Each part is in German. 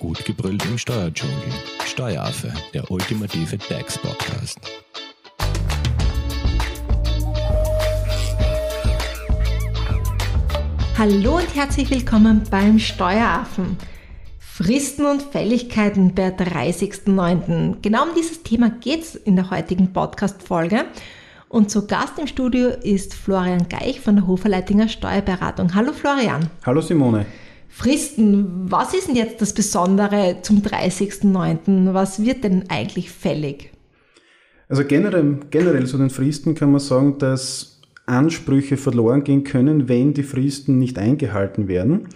Gut gebrüllt im Steuerdschungel. Steueraffe, der ultimative DAX-Podcast. Hallo und herzlich willkommen beim Steueraffen. Fristen und Fälligkeiten per 30.09. Genau um dieses Thema geht es in der heutigen Podcast-Folge. Und zu Gast im Studio ist Florian Geich von der Hoferleitinger Steuerberatung. Hallo Florian. Hallo Simone. Fristen, was ist denn jetzt das Besondere zum 30.09.? Was wird denn eigentlich fällig? Also generell, generell zu den Fristen kann man sagen, dass Ansprüche verloren gehen können, wenn die Fristen nicht eingehalten werden.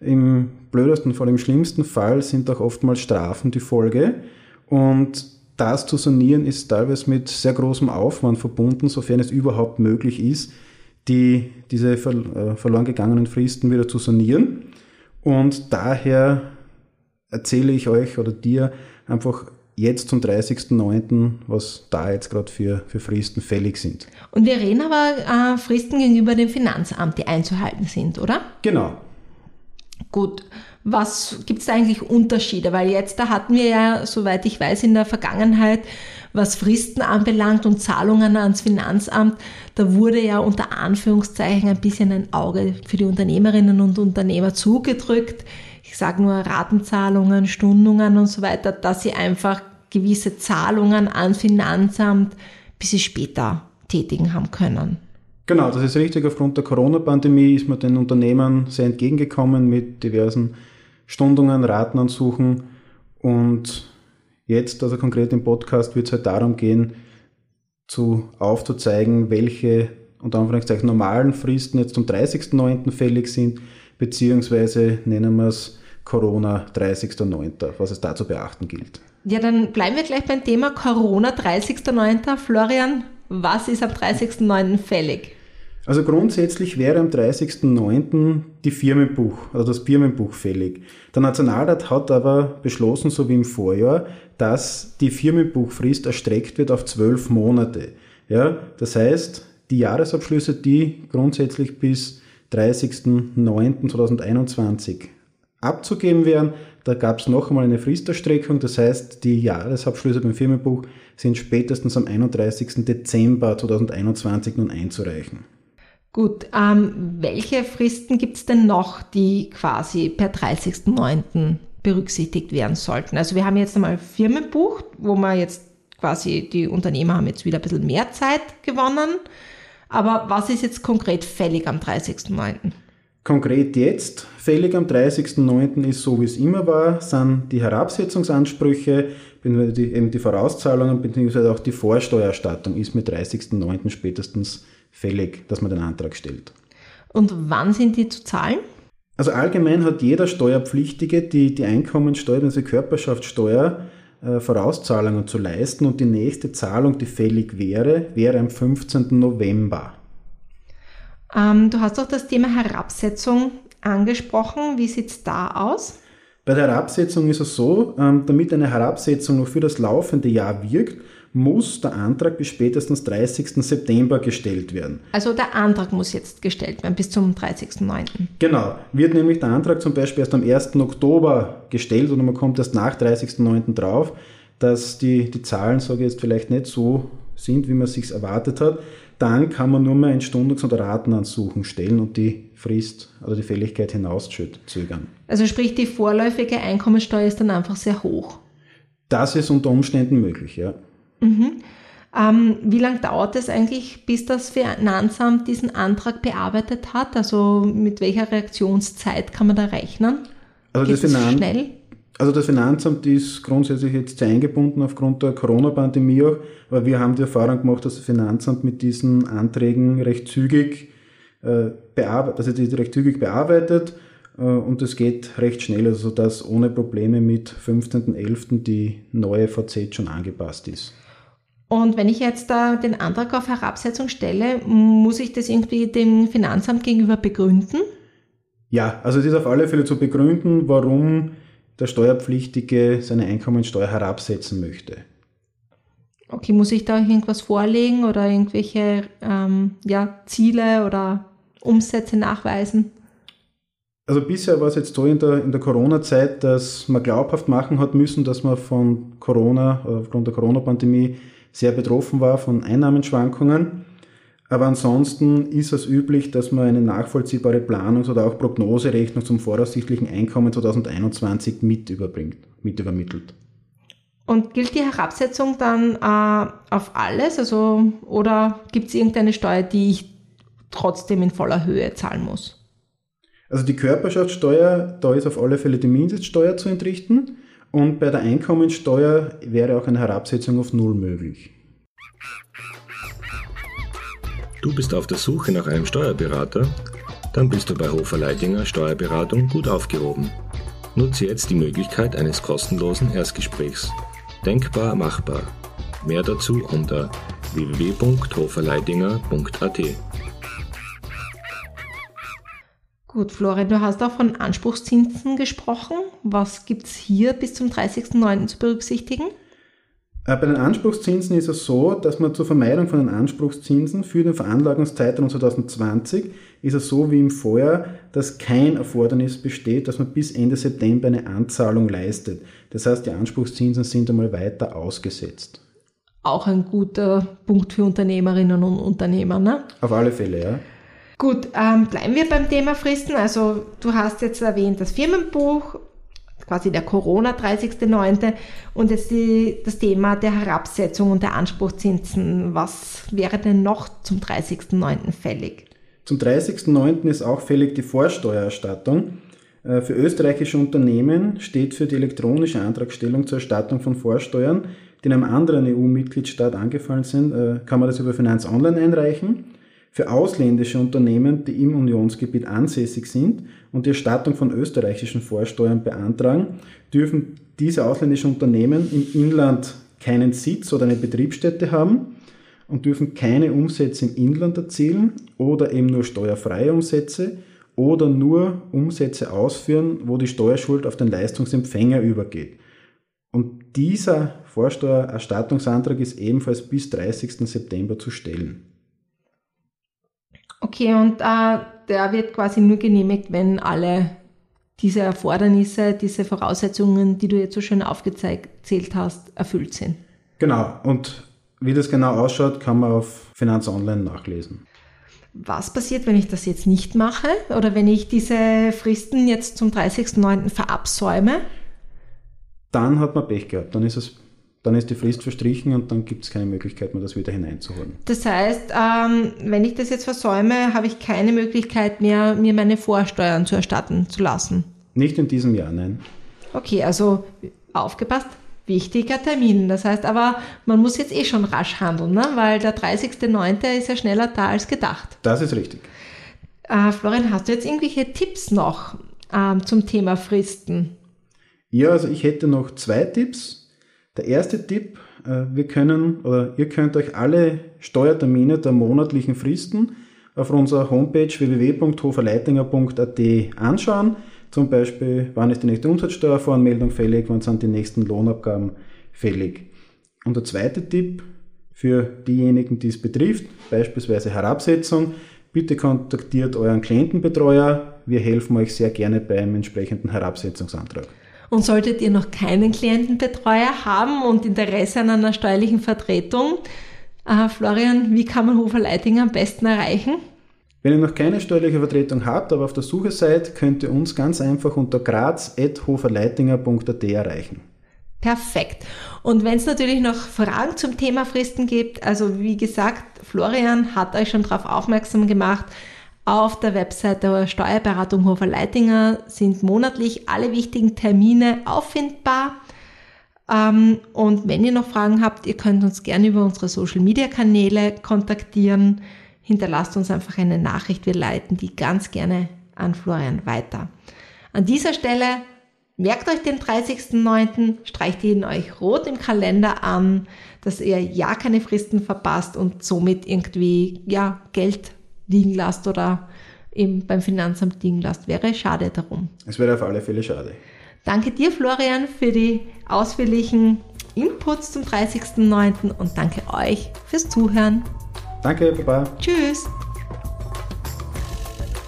Im blödesten Fall, im schlimmsten Fall sind auch oftmals Strafen die Folge. Und das zu sanieren ist teilweise mit sehr großem Aufwand verbunden, sofern es überhaupt möglich ist, die, diese äh, verloren gegangenen Fristen wieder zu sanieren. Und daher erzähle ich euch oder dir einfach jetzt zum 30.09., was da jetzt gerade für, für Fristen fällig sind. Und wir reden aber äh, Fristen gegenüber dem Finanzamt, die einzuhalten sind, oder? Genau. Gut. Was gibt es da eigentlich Unterschiede? Weil jetzt, da hatten wir ja, soweit ich weiß, in der Vergangenheit, was Fristen anbelangt und Zahlungen ans Finanzamt, da wurde ja unter Anführungszeichen ein bisschen ein Auge für die Unternehmerinnen und Unternehmer zugedrückt. Ich sage nur Ratenzahlungen, Stundungen und so weiter, dass sie einfach gewisse Zahlungen ans Finanzamt bis sie später tätigen haben können. Genau, das ist richtig. Aufgrund der Corona-Pandemie ist man den Unternehmern sehr entgegengekommen mit diversen Stundungen, Ratenansuchen und jetzt, also konkret im Podcast, wird es halt darum gehen, zu aufzuzeigen, welche unter Anführungszeichen normalen Fristen jetzt zum 30.09. fällig sind, beziehungsweise nennen wir es Corona 30.09., was es da zu beachten gilt. Ja, dann bleiben wir gleich beim Thema Corona 30.09. Florian, was ist am 30.09. fällig? Also grundsätzlich wäre am 30.09. die Firmenbuch, also das Firmenbuch fällig. Der Nationalrat hat aber beschlossen, so wie im Vorjahr, dass die Firmenbuchfrist erstreckt wird auf zwölf Monate. Ja, das heißt, die Jahresabschlüsse, die grundsätzlich bis 30.09.2021 abzugeben wären, da gab es noch einmal eine Fristerstreckung, das heißt, die Jahresabschlüsse beim Firmenbuch sind spätestens am 31. Dezember 2021 nun einzureichen. Gut, ähm, welche Fristen gibt es denn noch, die quasi per 30.09. berücksichtigt werden sollten? Also wir haben jetzt einmal Firmenbuch, wo wir jetzt quasi, die Unternehmer haben jetzt wieder ein bisschen mehr Zeit gewonnen. Aber was ist jetzt konkret fällig am 30.09.? Konkret jetzt, fällig am 30.09. ist so wie es immer war, sind die Herabsetzungsansprüche, eben die Vorauszahlungen bzw. auch die Vorsteuererstattung ist mit 30.09. spätestens fällig, dass man den Antrag stellt. Und wann sind die zu zahlen? Also allgemein hat jeder Steuerpflichtige die, die Einkommensteuer, also die Körperschaftssteuer, äh, Vorauszahlungen zu leisten und die nächste Zahlung, die fällig wäre, wäre am 15. November. Ähm, du hast auch das Thema Herabsetzung angesprochen. Wie sieht es da aus? Bei der Herabsetzung ist es so, ähm, damit eine Herabsetzung noch für das laufende Jahr wirkt, muss der Antrag bis spätestens 30. September gestellt werden. Also der Antrag muss jetzt gestellt werden bis zum 30.09. Genau. Wird nämlich der Antrag zum Beispiel erst am 1. Oktober gestellt oder man kommt erst nach 30.09. drauf, dass die, die Zahlen, sage ich jetzt, vielleicht nicht so sind, wie man sich erwartet hat, dann kann man nur mehr ein Stundungs- oder Ratenansuchen stellen und die Frist oder die Fälligkeit hinauszögern. Also sprich, die vorläufige Einkommensteuer ist dann einfach sehr hoch. Das ist unter Umständen möglich, ja. Mhm. Ähm, wie lange dauert es eigentlich, bis das Finanzamt diesen Antrag bearbeitet hat? Also mit welcher Reaktionszeit kann man da rechnen? Also Geht das, Finan schnell? Also das Finanzamt ist grundsätzlich jetzt sehr eingebunden aufgrund der Corona-Pandemie auch, aber wir haben die Erfahrung gemacht, dass das Finanzamt mit diesen Anträgen recht zügig äh, bearbeitet, also die recht zügig bearbeitet äh, und es geht recht schnell, also dass ohne Probleme mit 15.11. die neue VZ schon angepasst ist. Und wenn ich jetzt da den Antrag auf Herabsetzung stelle, muss ich das irgendwie dem Finanzamt gegenüber begründen? Ja, also es ist auf alle Fälle zu begründen, warum der Steuerpflichtige seine Einkommensteuer herabsetzen möchte. Okay, muss ich da irgendwas vorlegen oder irgendwelche ähm, ja, Ziele oder Umsätze nachweisen? Also bisher war es jetzt so in der, in der Corona-Zeit, dass man glaubhaft machen hat müssen, dass man von Corona, äh, aufgrund der Corona-Pandemie sehr betroffen war von Einnahmenschwankungen. Aber ansonsten ist es üblich, dass man eine nachvollziehbare Planungs- oder auch Prognoserechnung zum voraussichtlichen Einkommen 2021 mit überbringt, mit übermittelt. Und gilt die Herabsetzung dann äh, auf alles? Also, oder gibt es irgendeine Steuer, die ich trotzdem in voller Höhe zahlen muss? Also die Körperschaftssteuer, da ist auf alle Fälle die Mindeststeuer zu entrichten. Und bei der Einkommensteuer wäre auch eine Herabsetzung auf Null möglich. Du bist auf der Suche nach einem Steuerberater? Dann bist du bei Hofer Leidinger Steuerberatung gut aufgehoben. Nutze jetzt die Möglichkeit eines kostenlosen Erstgesprächs. Denkbar machbar. Mehr dazu unter www.hoferleidinger.at. Gut, Florian, du hast auch von Anspruchszinsen gesprochen. Was gibt es hier bis zum 30.09. zu berücksichtigen? Äh, bei den Anspruchszinsen ist es so, dass man zur Vermeidung von den Anspruchszinsen für den Veranlagungszeitraum 2020 ist es so wie im Vorjahr, dass kein Erfordernis besteht, dass man bis Ende September eine Anzahlung leistet. Das heißt, die Anspruchszinsen sind einmal weiter ausgesetzt. Auch ein guter Punkt für Unternehmerinnen und Unternehmer, ne? Auf alle Fälle, ja. Gut, ähm, bleiben wir beim Thema Fristen. Also du hast jetzt erwähnt das Firmenbuch, quasi der Corona 30.09. und jetzt die, das Thema der Herabsetzung und der Anspruchszinsen. Was wäre denn noch zum 30.09. fällig? Zum 30.09. ist auch fällig die Vorsteuererstattung. Äh, für österreichische Unternehmen steht für die elektronische Antragstellung zur Erstattung von Vorsteuern, die in einem anderen EU-Mitgliedstaat angefallen sind, äh, kann man das über Finanz Online einreichen. Für ausländische Unternehmen, die im Unionsgebiet ansässig sind und die Erstattung von österreichischen Vorsteuern beantragen, dürfen diese ausländischen Unternehmen im Inland keinen Sitz oder eine Betriebsstätte haben und dürfen keine Umsätze im Inland erzielen oder eben nur steuerfreie Umsätze oder nur Umsätze ausführen, wo die Steuerschuld auf den Leistungsempfänger übergeht. Und dieser Vorsteuererstattungsantrag ist ebenfalls bis 30. September zu stellen. Okay, und äh, der wird quasi nur genehmigt, wenn alle diese Erfordernisse, diese Voraussetzungen, die du jetzt so schön aufgezählt hast, erfüllt sind. Genau, und wie das genau ausschaut, kann man auf Finanz Online nachlesen. Was passiert, wenn ich das jetzt nicht mache oder wenn ich diese Fristen jetzt zum 30.09. verabsäume? Dann hat man Pech gehabt, dann ist es dann ist die Frist verstrichen und dann gibt es keine Möglichkeit mehr, das wieder hineinzuholen. Das heißt, ähm, wenn ich das jetzt versäume, habe ich keine Möglichkeit mehr, mir meine Vorsteuern zu erstatten zu lassen. Nicht in diesem Jahr, nein. Okay, also aufgepasst, wichtiger Termin. Das heißt aber, man muss jetzt eh schon rasch handeln, ne? weil der 30.09. ist ja schneller da als gedacht. Das ist richtig. Äh, Florian, hast du jetzt irgendwelche Tipps noch ähm, zum Thema Fristen? Ja, also ich hätte noch zwei Tipps. Der erste Tipp, äh, wir können oder ihr könnt euch alle Steuertermine der monatlichen Fristen auf unserer Homepage www.hoferleitinger.at anschauen. Zum Beispiel, wann ist die nächste Umsatzsteuervoranmeldung fällig, wann sind die nächsten Lohnabgaben fällig. Und der zweite Tipp für diejenigen, die es betrifft, beispielsweise Herabsetzung, bitte kontaktiert euren Klientenbetreuer. Wir helfen euch sehr gerne beim entsprechenden Herabsetzungsantrag. Und solltet ihr noch keinen Klientenbetreuer haben und Interesse an einer steuerlichen Vertretung, äh, Florian, wie kann man Hofer Leitinger am besten erreichen? Wenn ihr noch keine steuerliche Vertretung habt, aber auf der Suche seid, könnt ihr uns ganz einfach unter graz.hoferleitinger.at erreichen. Perfekt. Und wenn es natürlich noch Fragen zum Thema Fristen gibt, also wie gesagt, Florian hat euch schon darauf aufmerksam gemacht, auf der Website der Steuerberatung Hofer Leitinger sind monatlich alle wichtigen Termine auffindbar. Ähm, und wenn ihr noch Fragen habt, ihr könnt uns gerne über unsere Social Media Kanäle kontaktieren. Hinterlasst uns einfach eine Nachricht. Wir leiten die ganz gerne an Florian weiter. An dieser Stelle merkt euch den 30.09., streicht ihn euch rot im Kalender an, dass ihr ja keine Fristen verpasst und somit irgendwie, ja, Geld liegen lasst oder eben beim Finanzamt liegen lasst. Wäre schade darum. Es wäre auf alle Fälle schade. Danke dir, Florian, für die ausführlichen Inputs zum 30.09. und danke euch fürs Zuhören. Danke, Baba. Tschüss.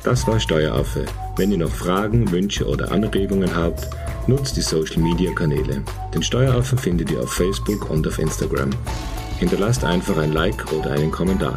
Das war Steueraffe, Wenn ihr noch Fragen, Wünsche oder Anregungen habt, nutzt die Social Media Kanäle. Den Steueraffen findet ihr auf Facebook und auf Instagram. Hinterlasst einfach ein Like oder einen Kommentar.